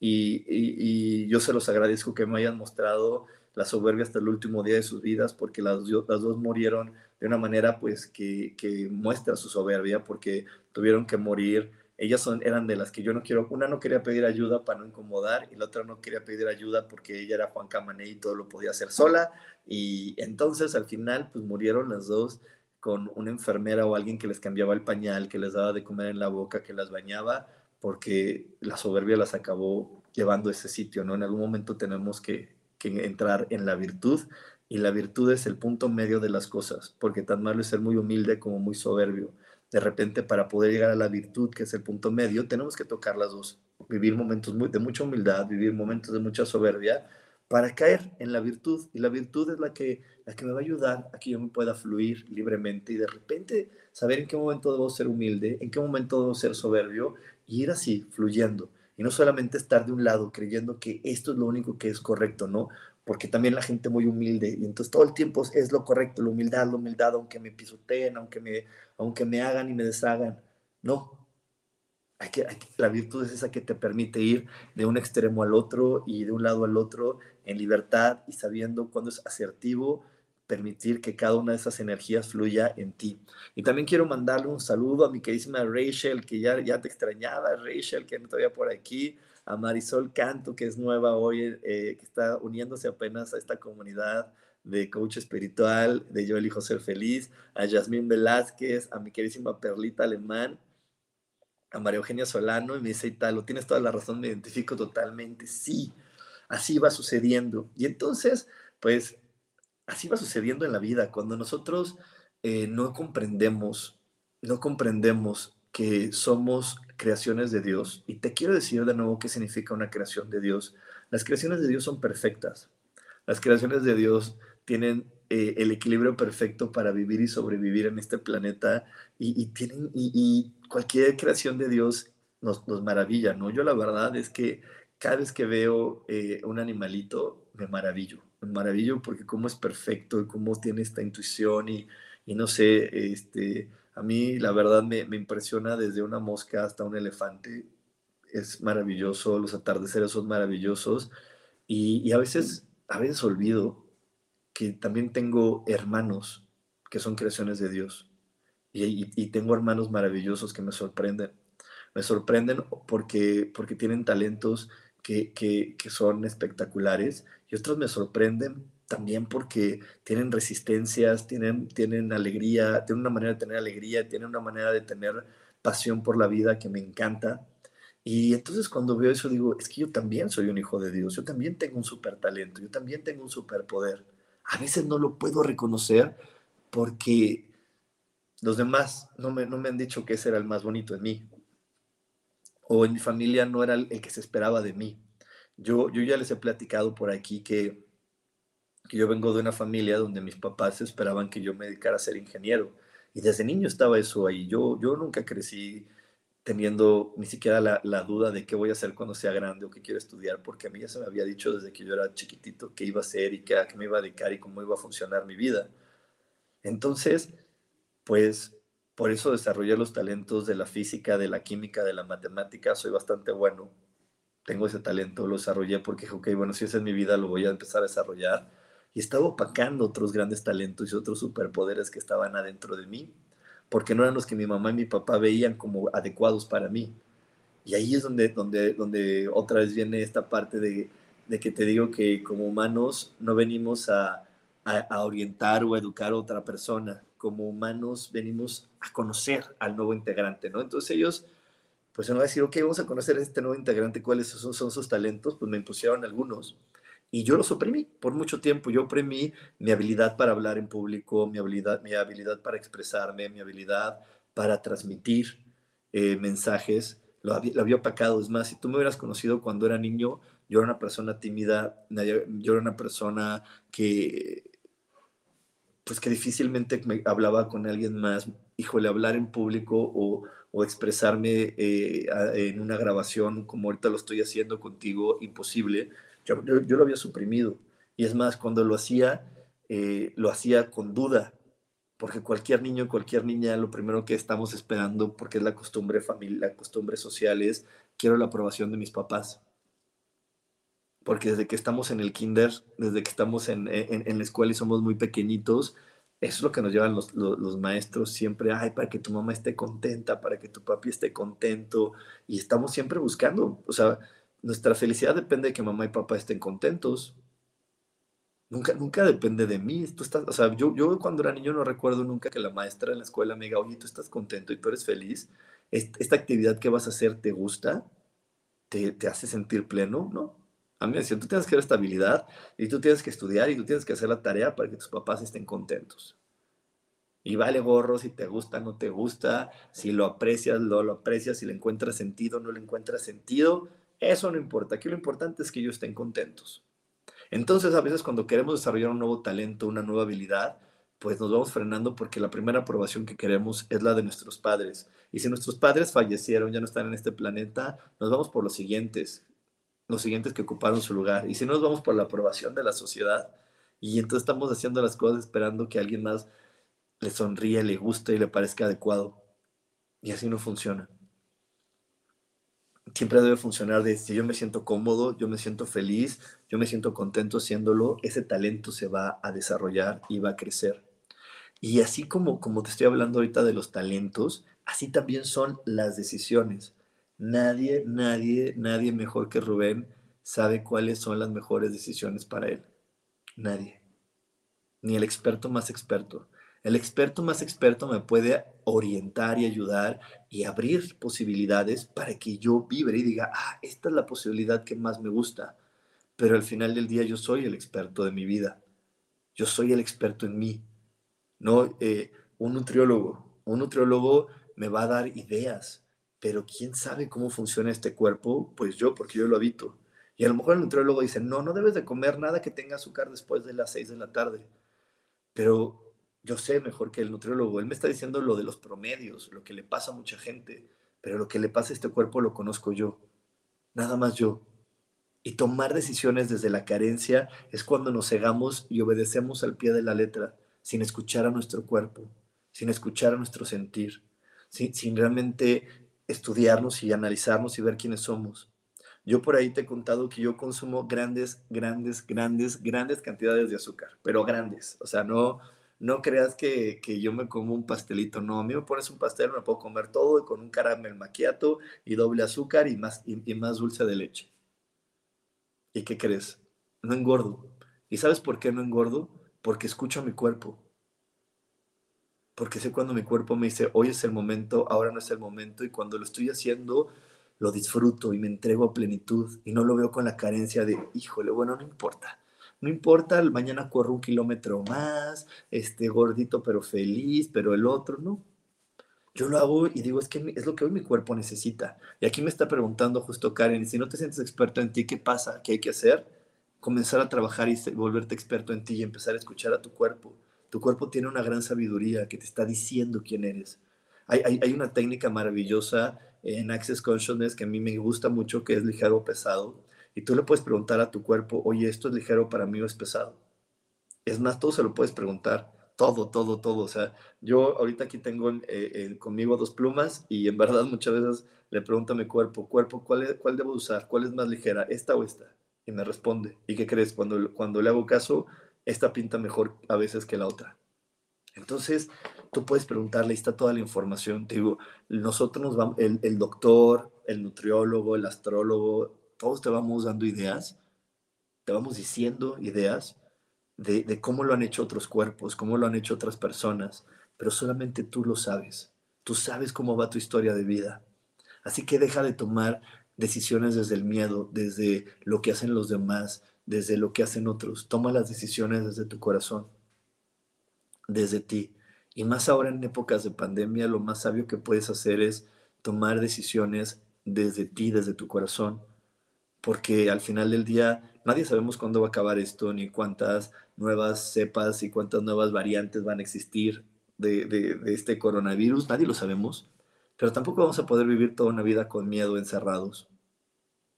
y, yo se los agradezco que me hayan mostrado la soberbia hasta el último día de sus vidas, porque las, las dos murieron de una manera pues que, que, muestra su soberbia, porque tuvieron que morir. Ellas son, eran de las que yo no quiero, una no quería pedir ayuda para no incomodar y la otra no quería pedir ayuda porque ella era Juan Camané y todo lo podía hacer sola. Y entonces al final pues murieron las dos con una enfermera o alguien que les cambiaba el pañal, que les daba de comer en la boca, que las bañaba, porque la soberbia las acabó llevando a ese sitio, ¿no? En algún momento tenemos que, que entrar en la virtud y la virtud es el punto medio de las cosas, porque tan malo es ser muy humilde como muy soberbio. De repente, para poder llegar a la virtud, que es el punto medio, tenemos que tocar las dos, vivir momentos de mucha humildad, vivir momentos de mucha soberbia, para caer en la virtud. Y la virtud es la que, la que me va a ayudar a que yo me pueda fluir libremente y de repente saber en qué momento debo ser humilde, en qué momento debo ser soberbio y ir así, fluyendo. Y no solamente estar de un lado creyendo que esto es lo único que es correcto, ¿no? Porque también la gente muy humilde y entonces todo el tiempo es lo correcto, la humildad, la humildad, aunque me pisoteen, aunque me, aunque me hagan y me deshagan. No, la virtud es esa que te permite ir de un extremo al otro y de un lado al otro en libertad y sabiendo cuándo es asertivo permitir que cada una de esas energías fluya en ti. Y también quiero mandarle un saludo a mi queridísima Rachel, que ya, ya te extrañaba, Rachel, que no todavía por aquí, a Marisol Canto, que es nueva hoy, eh, que está uniéndose apenas a esta comunidad de coach espiritual, de Yo elijo ser feliz, a Yasmín Velázquez, a mi queridísima Perlita Alemán, a María Eugenia Solano, y me dice, y tal, lo tienes toda la razón, me identifico totalmente, sí, así va sucediendo. Y entonces, pues así va sucediendo en la vida. Cuando nosotros eh, no comprendemos, no comprendemos que somos creaciones de Dios, y te quiero decir de nuevo qué significa una creación de Dios. Las creaciones de Dios son perfectas. Las creaciones de Dios tienen eh, el equilibrio perfecto para vivir y sobrevivir en este planeta y, tienen y, cualquier creación de Dios nos, nos, maravilla, ¿no? Yo la verdad es que cada vez que veo eh, un animalito me maravillo maravillo porque cómo es perfecto y cómo tiene esta intuición y, y no sé, este, a mí la verdad me, me, impresiona desde una mosca hasta un elefante. Es maravilloso, los atardeceres son maravillosos y, y a veces, a veces olvido que también tengo hermanos que son creaciones de Dios y, y, y tengo hermanos maravillosos que me sorprenden. Me sorprenden porque, porque tienen talentos que, son espectaculares y otros me sorprenden también porque tienen resistencias, tienen, tienen alegría, tienen una manera de tener alegría, tienen una manera de tener pasión por la vida que me encanta. Y entonces cuando veo eso digo, es que yo también soy un hijo de Dios, yo también tengo un super talento, yo también tengo un superpoder. A veces no lo puedo reconocer porque los demás no me, no me han dicho que ese era el más bonito en mí. O en mi familia no era el que se esperaba de mí. Yo, yo ya les he platicado por aquí que, que yo vengo de una familia donde mis papás esperaban que yo me dedicara a ser ingeniero. Y desde niño estaba eso ahí. Yo, yo nunca crecí teniendo ni siquiera la, la, duda de qué voy a hacer cuando sea grande o qué quiero estudiar, porque a mí ya se me había dicho desde que yo era chiquitito qué iba a hacer y qué, qué me iba a dedicar y cómo iba a funcionar mi vida. Entonces, pues por eso desarrollé los talentos de la física, de la química, de la matemática, soy bastante bueno tengo ese talento, lo desarrollé porque dije, ok, bueno, si esa es mi vida, lo voy a empezar a desarrollar. Y estaba opacando otros grandes talentos y otros superpoderes que estaban adentro de mí, porque no eran los que mi mamá y mi papá veían como adecuados para mí. Y ahí es donde, donde, donde otra vez viene esta parte de, de que te digo que como humanos no venimos a, a, a orientar o a educar a otra persona, como humanos venimos a conocer al nuevo integrante, ¿no? Entonces ellos pues no va a decir, ok, vamos a conocer a este nuevo integrante, cuáles son, son sus talentos, pues me impusieron algunos. Y yo los oprimí por mucho tiempo. Yo oprimí mi habilidad para hablar en público, mi habilidad, mi habilidad para expresarme, mi habilidad para transmitir eh, mensajes. Lo había, lo había opacado. Es más, si tú me hubieras conocido cuando era niño, yo era una persona tímida, yo era una persona que, pues que difícilmente me hablaba con alguien más. Híjole, hablar en público o, expresarme eh, en una grabación como ahorita lo estoy haciendo contigo, imposible. Yo, yo, lo había suprimido. Y es más, cuando lo hacía, eh, lo hacía con duda, porque cualquier niño, cualquier niña, lo primero que estamos esperando, porque es la costumbre familiar, la costumbre social, es quiero la aprobación de mis papás. Porque desde que estamos en el kinder, desde que estamos en, en, la escuela y somos muy pequeñitos, eso es lo que nos llevan los, los, maestros siempre, ay, para que tu mamá esté contenta, para que tu papi esté contento, y estamos siempre buscando, o sea, nuestra felicidad depende de que mamá y papá estén contentos. Nunca, nunca depende de mí. Tú estás, o sea, yo, yo cuando era niño no recuerdo nunca que la maestra en la escuela me diga, oye, tú estás contento y tú eres feliz. ¿Esta actividad que vas a hacer te gusta? ¿Te, te hace sentir pleno? ¿No? A mí me tú tienes que dar estabilidad y tú tienes que estudiar y tú tienes que hacer la tarea para que tus papás estén contentos. Y vale gorro si te gusta, no te gusta, si lo aprecias, no lo aprecias, si le encuentras sentido, no le encuentras sentido. Eso no importa. Aquí lo importante es que ellos estén contentos. Entonces, a veces cuando queremos desarrollar un nuevo talento, una nueva habilidad, pues nos vamos frenando porque la primera aprobación que queremos es la de nuestros padres. Y si nuestros padres fallecieron, ya no están en este planeta, nos vamos por los siguientes, los siguientes que ocuparon su lugar. Y si no, nos vamos por la aprobación de la sociedad. Y entonces estamos haciendo las cosas esperando que alguien más le sonríe, le guste y le parezca adecuado. Y así no funciona siempre debe funcionar de si yo me siento cómodo, yo me siento feliz, yo me siento contento haciéndolo, ese talento se va a desarrollar y va a crecer. Y así como, como te estoy hablando ahorita de los talentos, así también son las decisiones. Nadie, nadie, nadie mejor que Rubén sabe cuáles son las mejores decisiones para él. Nadie. Ni el experto más experto. El experto más experto me puede orientar y ayudar y abrir posibilidades para que yo vibre y diga, ah, esta es la posibilidad que más me gusta. Pero al final del día yo soy el experto de mi vida. Yo soy el experto en mí. No eh, un nutriólogo. Un nutriólogo me va a dar ideas, pero ¿quién sabe cómo funciona este cuerpo? Pues yo, porque yo lo habito. Y a lo mejor el nutriólogo dice, no, no debes de comer nada que tenga azúcar después de las 6 de la tarde. Pero yo sé mejor que el nutriólogo. Él me está diciendo lo de los promedios, lo que le pasa a mucha gente, pero lo que le pasa a este cuerpo lo conozco yo, nada más yo. Y tomar decisiones desde la carencia es cuando nos cegamos y obedecemos al pie de la letra, sin escuchar a nuestro cuerpo, sin escuchar a nuestro sentir, sin, sin realmente estudiarnos y analizarnos y ver quiénes somos. Yo por ahí te he contado que yo consumo grandes, grandes, grandes, grandes cantidades de azúcar, pero grandes. O sea, no, no creas que, yo me como un pastelito, no, a mí me pones un pastel, me puedo comer todo con un caramel maquiato y doble azúcar y más, y, más dulce de leche. ¿Y qué crees? No engordo. ¿Y sabes por qué no engordo? Porque escucho a mi cuerpo. Porque sé cuando mi cuerpo me dice, hoy es el momento, ahora no es el momento, y cuando lo estoy haciendo, lo disfruto y me entrego a plenitud y no lo veo con la carencia de, híjole, bueno, no importa no importa, mañana corro un kilómetro más, este gordito pero feliz, pero el otro, no. Yo lo hago y digo, es que es lo que hoy mi cuerpo necesita. Y aquí me está preguntando justo Karen, si no te sientes experto en ti, ¿qué pasa? ¿Qué hay que hacer? Comenzar a trabajar y volverte experto en ti y empezar a escuchar a tu cuerpo. Tu cuerpo tiene una gran sabiduría que te está diciendo quién eres. Hay, hay, una técnica maravillosa en Access Consciousness que a mí me gusta mucho, que es ligero o pesado y tú le puedes preguntar a tu cuerpo, oye, ¿esto es ligero para mí o es pesado? Es más, todo se lo puedes preguntar, todo, todo, todo. O sea, yo ahorita aquí tengo eh, conmigo dos plumas y en verdad muchas veces le pregunto a mi cuerpo, cuerpo, ¿cuál, ¿cuál debo usar? ¿Cuál es más ligera? ¿Esta o esta? Y me responde. ¿Y qué crees? Cuando, cuando le hago caso, esta pinta mejor a veces que la otra. Entonces, tú puedes preguntarle, ahí está toda la información. Te digo, nosotros nos vamos, el, el doctor, el nutriólogo, el astrólogo, todos te vamos dando ideas, te vamos diciendo ideas de, cómo lo han hecho otros cuerpos, cómo lo han hecho otras personas, pero solamente tú lo sabes. Tú sabes cómo va tu historia de vida. Así que deja de tomar decisiones desde el miedo, desde lo que hacen los demás, desde lo que hacen otros. Toma las decisiones desde tu corazón, desde ti. Y más ahora en épocas de pandemia, lo más sabio que puedes hacer es tomar decisiones desde ti, desde tu corazón porque al final del día nadie sabemos cuándo va a acabar esto, ni cuántas nuevas cepas y cuántas nuevas variantes van a existir de, este coronavirus, nadie lo sabemos, pero tampoco vamos a poder vivir toda una vida con miedo encerrados.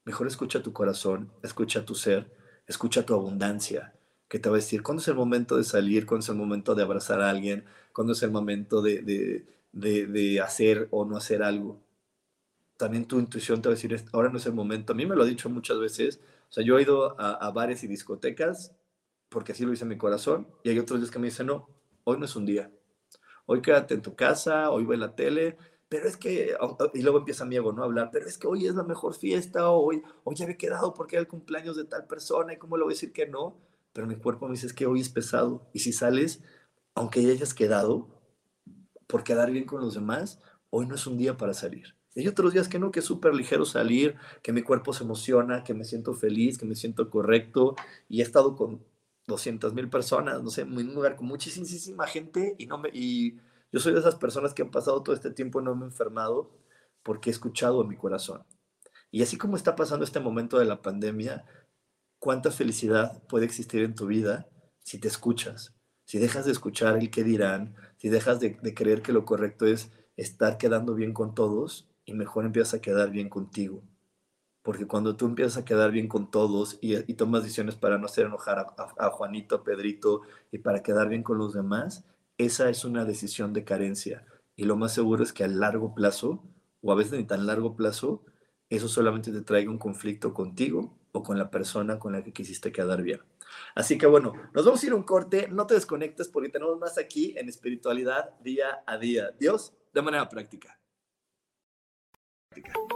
Mejor escucha tu corazón, escucha tu ser, escucha tu abundancia, que te va a decir cuándo es el momento de salir, cuándo es el momento de abrazar a alguien, cuándo es el momento de, de hacer o no hacer algo también tu intuición te va a decir, ahora no es el momento. A mí me lo ha dicho muchas veces, O sea, yo he ido a, a bares y discotecas porque así lo dice mi corazón, y hay otros días que me dicen, no, hoy no es un día. Hoy quédate en tu casa, hoy ve la tele, pero es que, y luego empieza mi ego, ¿no? A hablar, pero es que hoy es la mejor fiesta, hoy, hoy ya he quedado porque era el cumpleaños de tal persona, y cómo le voy a decir que no, pero mi cuerpo me dice es que hoy es pesado, y si sales, aunque ya hayas quedado, por quedar bien con los demás, hoy no es un día para salir. Y hay otros días que no, que es súper ligero salir, que mi cuerpo se emociona, que me siento feliz, que me siento correcto, y he estado con 200 mil personas, no sé, en un lugar con muchísima gente, y no me... yo soy de esas personas que han pasado todo este tiempo y no me he enfermado porque he escuchado a mi corazón. Y así como está pasando este momento de la pandemia, cuánta felicidad puede existir en tu vida si te escuchas, si dejas de escuchar el qué dirán, si dejas de, creer que lo correcto es estar quedando bien con todos y mejor empiezas a quedar bien contigo. Porque cuando tú empiezas a quedar bien con todos y, tomas decisiones para no hacer enojar a, a Juanito, a Pedrito y para quedar bien con los demás, esa es una decisión de carencia. Y lo más seguro es que a largo plazo, o a veces ni tan largo plazo, eso solamente te traiga un conflicto contigo o con la persona con la que quisiste quedar bien. Así que bueno, nos vamos a ir a un corte, no te desconectes porque tenemos más aquí en espiritualidad día a día. Dios, de manera práctica. práctica.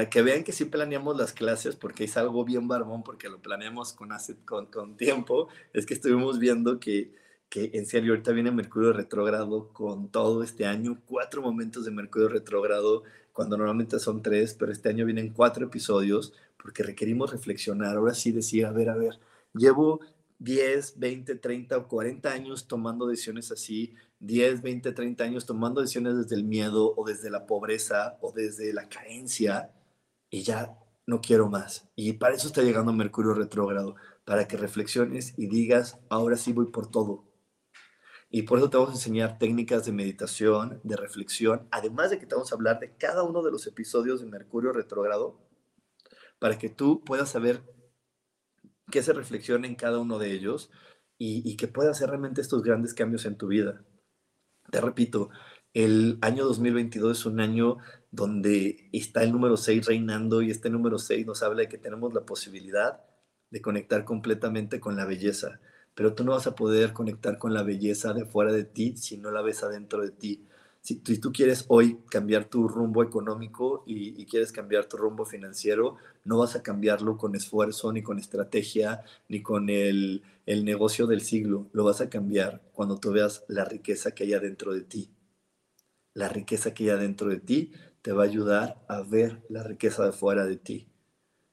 Para que vean que sí planeamos las clases, porque es algo bien barbón, porque lo planeamos con, con, con tiempo, es que estuvimos viendo que, que en serio ahorita viene Mercurio retrógrado con todo este año, cuatro momentos de Mercurio retrógrado, cuando normalmente son tres, pero este año vienen cuatro episodios, porque requerimos reflexionar. Ahora sí decía, a ver, a ver, llevo 10, 20, 30 o 40 años tomando decisiones así, 10, 20, 30 años tomando decisiones desde el miedo o desde la pobreza o desde la carencia y ya no quiero más. Y para eso está llegando Mercurio retrógrado, para que reflexiones y digas, ahora sí voy por todo. Y por eso te vamos a enseñar técnicas de meditación, de reflexión, además de que te vamos a hablar de cada uno de los episodios de Mercurio retrógrado, para que tú puedas saber qué se reflexiona en cada uno de ellos y, que puedas hacer realmente estos grandes cambios en tu vida. Te repito, el año 2022 es un año donde está el número 6 reinando y este número 6 nos habla de que tenemos la posibilidad de conectar completamente con la belleza. Pero tú no vas a poder conectar con la belleza de fuera de ti si no la ves adentro de ti. Si tú, quieres hoy cambiar tu rumbo económico y, quieres cambiar tu rumbo financiero, no vas a cambiarlo con esfuerzo, ni con estrategia, ni con el, el negocio del siglo. Lo vas a cambiar cuando tú veas la riqueza que hay adentro de ti. La riqueza que hay adentro de ti te va a ayudar a ver la riqueza de fuera de ti.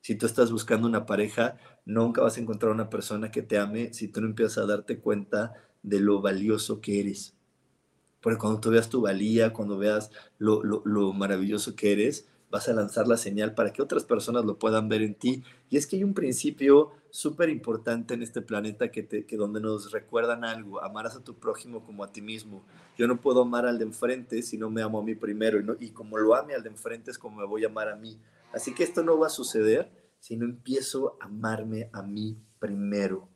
Si tú estás buscando una pareja, nunca vas a encontrar una persona que te ame si tú no empiezas a darte cuenta de lo valioso que eres. Porque cuando tú veas tu valía, cuando veas lo, maravilloso que eres, vas a lanzar la señal para que otras personas lo puedan ver en ti. Y es que hay un principio súper importante en este planeta que, te, que donde nos recuerdan algo, amarás a tu prójimo como a ti mismo. Yo no puedo amar al de enfrente si no me amo a mí primero, y, no, y como lo ame al de enfrente es como me voy a amar a mí. Así que esto no va a suceder si no empiezo a amarme a mí primero.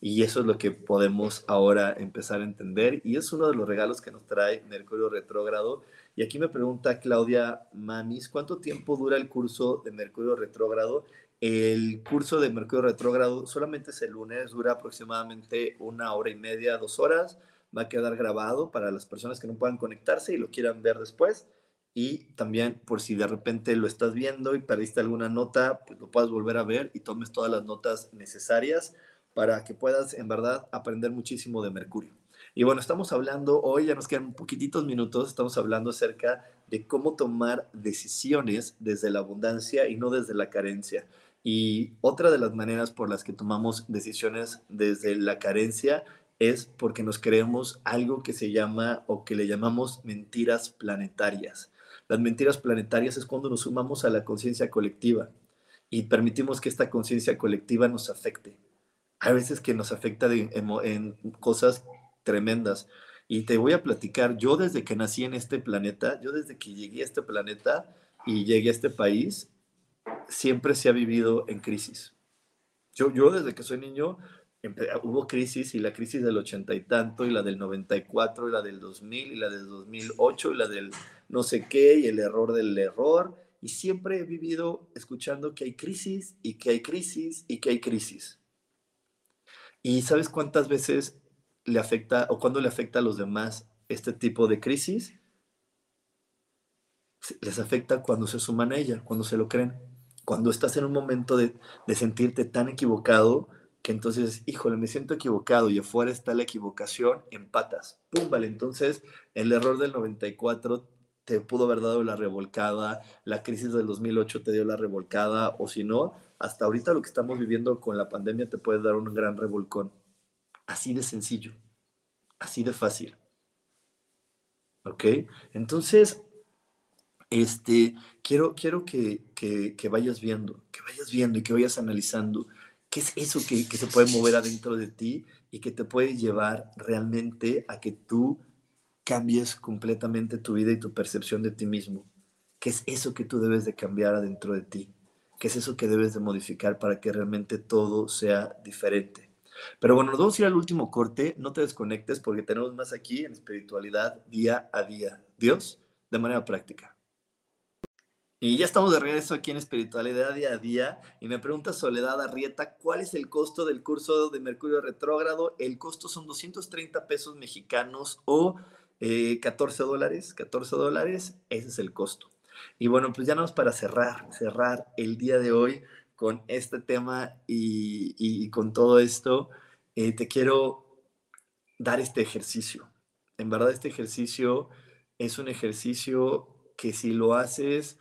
Y eso es lo que podemos ahora empezar a entender. Y es uno de los regalos que nos trae Mercurio retrógrado. Y aquí me pregunta Claudia Mamis, ¿cuánto tiempo dura el curso de Mercurio retrógrado? El curso de Mercurio retrógrado solamente es el lunes, dura aproximadamente una hora y media, dos horas. Va a quedar grabado para las personas que no puedan conectarse y lo quieran ver después. Y también por si de repente lo estás viendo y perdiste alguna nota, pues lo puedas volver a ver y tomes todas las notas necesarias para que puedas en verdad aprender muchísimo de Mercurio. Y bueno, estamos hablando, hoy ya nos quedan poquititos minutos, estamos hablando acerca de cómo tomar decisiones desde la abundancia y no desde la carencia. Y otra de las maneras por las que tomamos decisiones desde la carencia es porque nos creemos algo que se llama o que le llamamos mentiras planetarias. Las mentiras planetarias es cuando nos sumamos a la conciencia colectiva y permitimos que esta conciencia colectiva nos afecte hay veces que nos afecta en, cosas tremendas. Y te voy a platicar, yo desde que nací en este planeta, yo desde que llegué a este planeta y llegué a este país, siempre se ha vivido en crisis. Yo, yo desde que soy niño, hubo crisis y la crisis del ochenta y tanto, y la del 94, y la del 2000, y la del 2008, y la del no sé qué, y el error del error. Y siempre he vivido escuchando que hay crisis, y que hay crisis, y que hay crisis. ¿Y sabes cuántas veces le afecta o cuándo le afecta a los demás este tipo de crisis? Les afecta cuando se suman a ella, cuando se lo creen. Cuando estás en un momento de, sentirte tan equivocado que entonces, híjole, me siento equivocado y afuera está la equivocación, empatas. ¡Pum! Vale, entonces el error del 94 te pudo haber dado la revolcada, la crisis del 2008 te dio la revolcada, o si no, hasta ahorita lo que estamos viviendo con la pandemia te puede dar un gran revolcón. Así de sencillo, así de fácil. ¿Ok? Entonces, este, quiero, quiero que, vayas viendo, que vayas viendo y que vayas analizando qué es eso que, que se puede mover adentro de ti y que te puede llevar realmente a que tú cambies completamente tu vida y tu percepción de ti mismo. ¿Qué es eso que tú debes de cambiar adentro de ti? ¿Qué es eso que debes de modificar para que realmente todo sea diferente? Pero bueno, nos vamos a ir al último corte. No te desconectes porque tenemos más aquí en espiritualidad día a día. Dios, de manera práctica. Y ya estamos de regreso aquí en espiritualidad día a día. Y me pregunta Soledad Arrieta, ¿cuál es el costo del curso de Mercurio retrógrado? El costo son 230 pesos mexicanos o 14 eh, dólares. 14 dólares, ese es el costo. Y bueno, pues ya nos para cerrar, cerrar el día de hoy con este tema y, con todo esto, eh, te quiero dar este ejercicio. En verdad, este ejercicio es un ejercicio que si lo haces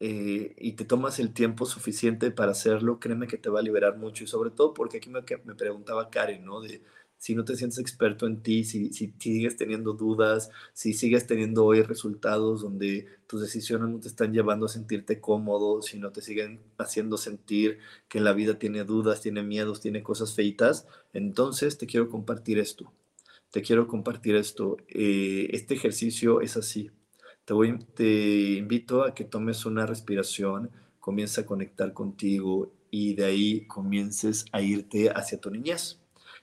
eh, y te tomas el tiempo suficiente para hacerlo, créeme que te va a liberar mucho. Y sobre todo porque aquí me, me preguntaba Karen, ¿no? De, si no te sientes experto en ti, si, si, sigues teniendo dudas, si sigues teniendo hoy resultados donde tus decisiones no te están llevando a sentirte cómodo, si no te siguen haciendo sentir que la vida tiene dudas, tiene miedos, tiene cosas feitas, entonces te quiero compartir esto. Te quiero compartir esto. Eh, este ejercicio es así. Te, te invito a que tomes una respiración, comiences a conectar contigo y de ahí comiences a irte hacia tu niñez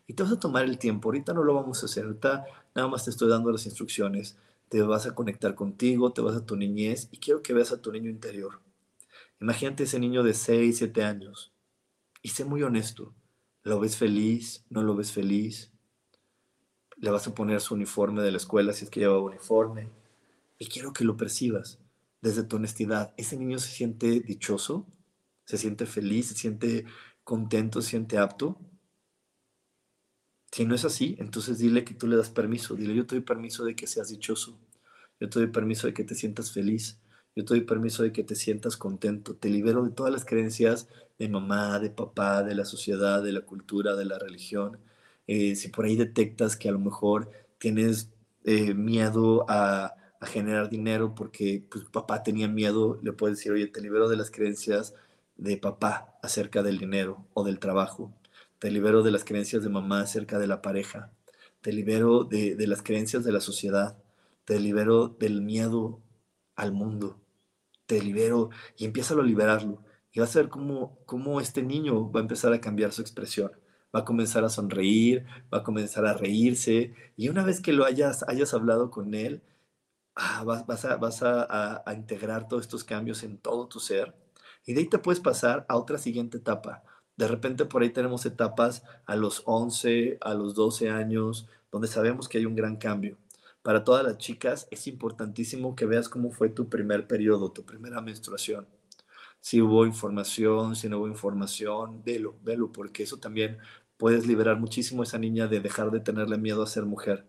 y te vas a tomar el tiempo. Ahorita no lo vamos a hacer, ahorita nada más te estoy dando las instrucciones. Te vas a conectar contigo, te vas a tu niñez y quiero que veas a tu niño interior. Imagínate ese niño de 6, 7 años y sé muy honesto. ¿Lo ves feliz? ¿No lo ves feliz? Le vas a poner su uniforme de la escuela si es que lleva uniforme. Y quiero que lo percibas desde tu honestidad. ¿Ese niño se siente dichoso? ¿Se siente feliz? ¿Se siente contento? ¿Se siente apto? Si no es así, entonces dile que tú le das permiso. Dile, yo te doy permiso de que seas dichoso. Yo te doy permiso de que te sientas feliz. Yo te doy permiso de que te sientas contento. Te libero de todas las creencias de mamá, de papá, de la sociedad, de la cultura, de la religión. Eh, si por ahí detectas que a lo mejor tienes eh, miedo a, generar dinero porque pues, papá tenía miedo, le puedes decir, oye, te libero de las creencias de papá acerca del dinero o del trabajo, te libero de las creencias de mamá acerca de la pareja, te libero de, las creencias de la sociedad, te libero del miedo al mundo, te libero y empieza a liberarlo. Y vas a ver cómo, cómo este niño va a empezar a cambiar su expresión va a comenzar a sonreír, va a comenzar a reírse, y una vez que lo hayas, hayas hablado con él, ah, vas, a, vas a, integrar todos estos cambios en todo tu ser, y de ahí te puedes pasar a otra siguiente etapa. De repente por ahí tenemos etapas a los 11, a los 12 años, donde sabemos que hay un gran cambio. Para todas las chicas es importantísimo que veas cómo fue tu primer periodo, tu primera menstruación si hubo información, si no hubo información, velo, velo, porque eso también puedes liberar muchísimo a esa niña de dejar de tenerle miedo a ser mujer.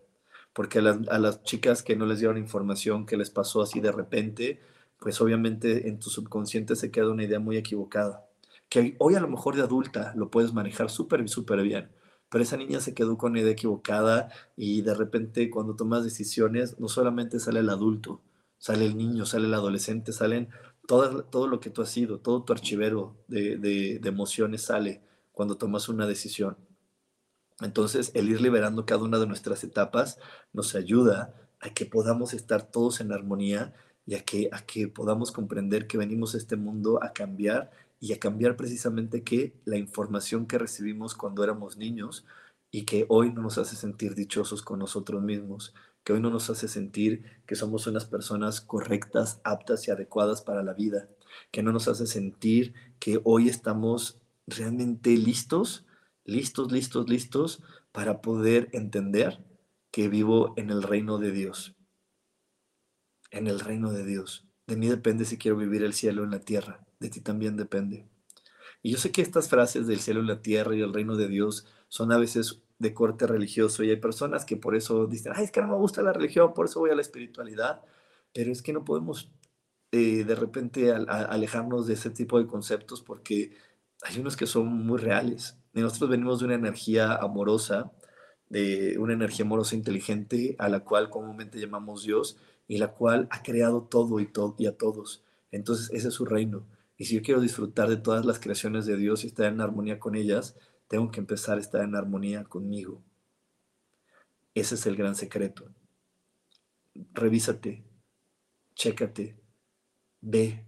Porque a las, chicas que no les dieron información, que les pasó así de repente, pues obviamente en tu subconsciente se queda una idea muy equivocada. Que hoy a lo mejor de adulta lo puedes manejar súper, súper bien, pero esa niña se quedó con una idea equivocada y de repente cuando tomas decisiones no solamente sale el adulto, sale el niño, sale el adolescente, salen todo, todo lo que tú has sido, todo tu archivero de, de, emociones sale cuando tomas una decisión. Entonces, el ir liberando cada una de nuestras etapas nos ayuda a que podamos estar todos en armonía y a que, a que podamos comprender que venimos a este mundo a cambiar y a cambiar precisamente que la información que recibimos cuando éramos niños y que hoy no nos hace sentir dichosos con nosotros mismos, que hoy no nos hace sentir que somos unas personas correctas, aptas y adecuadas para la vida, que no nos hace sentir que hoy estamos realmente listos, listos, listos, listos para poder entender que vivo en el reino de Dios. En el reino de Dios. De mí depende si quiero vivir el cielo en la tierra. De ti también depende. Y yo sé que estas frases del cielo en la tierra y el reino de Dios son a veces de corte religioso y hay personas que por eso dicen, ay, es que no me gusta la religión, por eso voy a la espiritualidad, pero es que no podemos eh, de repente alejarnos de ese tipo de conceptos porque hay unos que son muy reales. nosotros venimos de una energía amorosa, de una energía amorosa inteligente a la cual comúnmente llamamos Dios y la cual ha creado todo y, todo y a todos. Entonces ese es su reino. Y si yo quiero disfrutar de todas las creaciones de Dios y estar en armonía con ellas, tengo que empezar a estar en armonía conmigo. Ese es el gran secreto. Revísate, chécate, ve.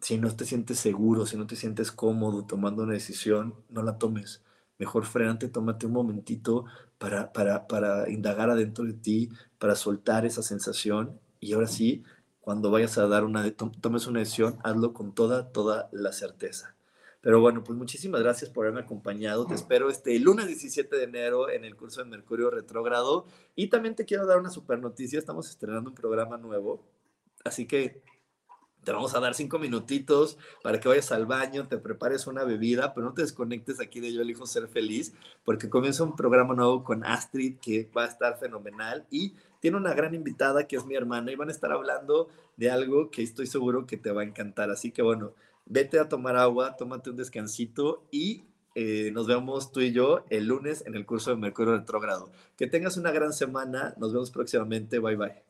Si no te sientes seguro, si no te sientes cómodo tomando una decisión, no la tomes. Mejor frenante, tómate un momentito para, para, para indagar adentro de ti, para soltar esa sensación y ahora sí, cuando vayas a dar una, tomes una decisión, hazlo con toda, toda la certeza. Pero bueno, pues muchísimas gracias por haberme acompañado. Te espero este lunes 17 de enero en el curso de Mercurio Retrógrado. Y también te quiero dar una super noticia. Estamos estrenando un programa nuevo. Así que te vamos a dar cinco minutitos para que vayas al baño, te prepares una bebida, pero no te desconectes aquí de Yo elijo ser feliz, porque comienza un programa nuevo con Astrid que va a estar fenomenal y tiene una gran invitada que es mi hermana y van a estar hablando de algo que estoy seguro que te va a encantar. Así que bueno, vete a tomar agua, tómate un descansito y eh, nos vemos tú y yo el lunes en el curso de Mercurio Retrógrado. Que tengas una gran semana, nos vemos próximamente, bye bye.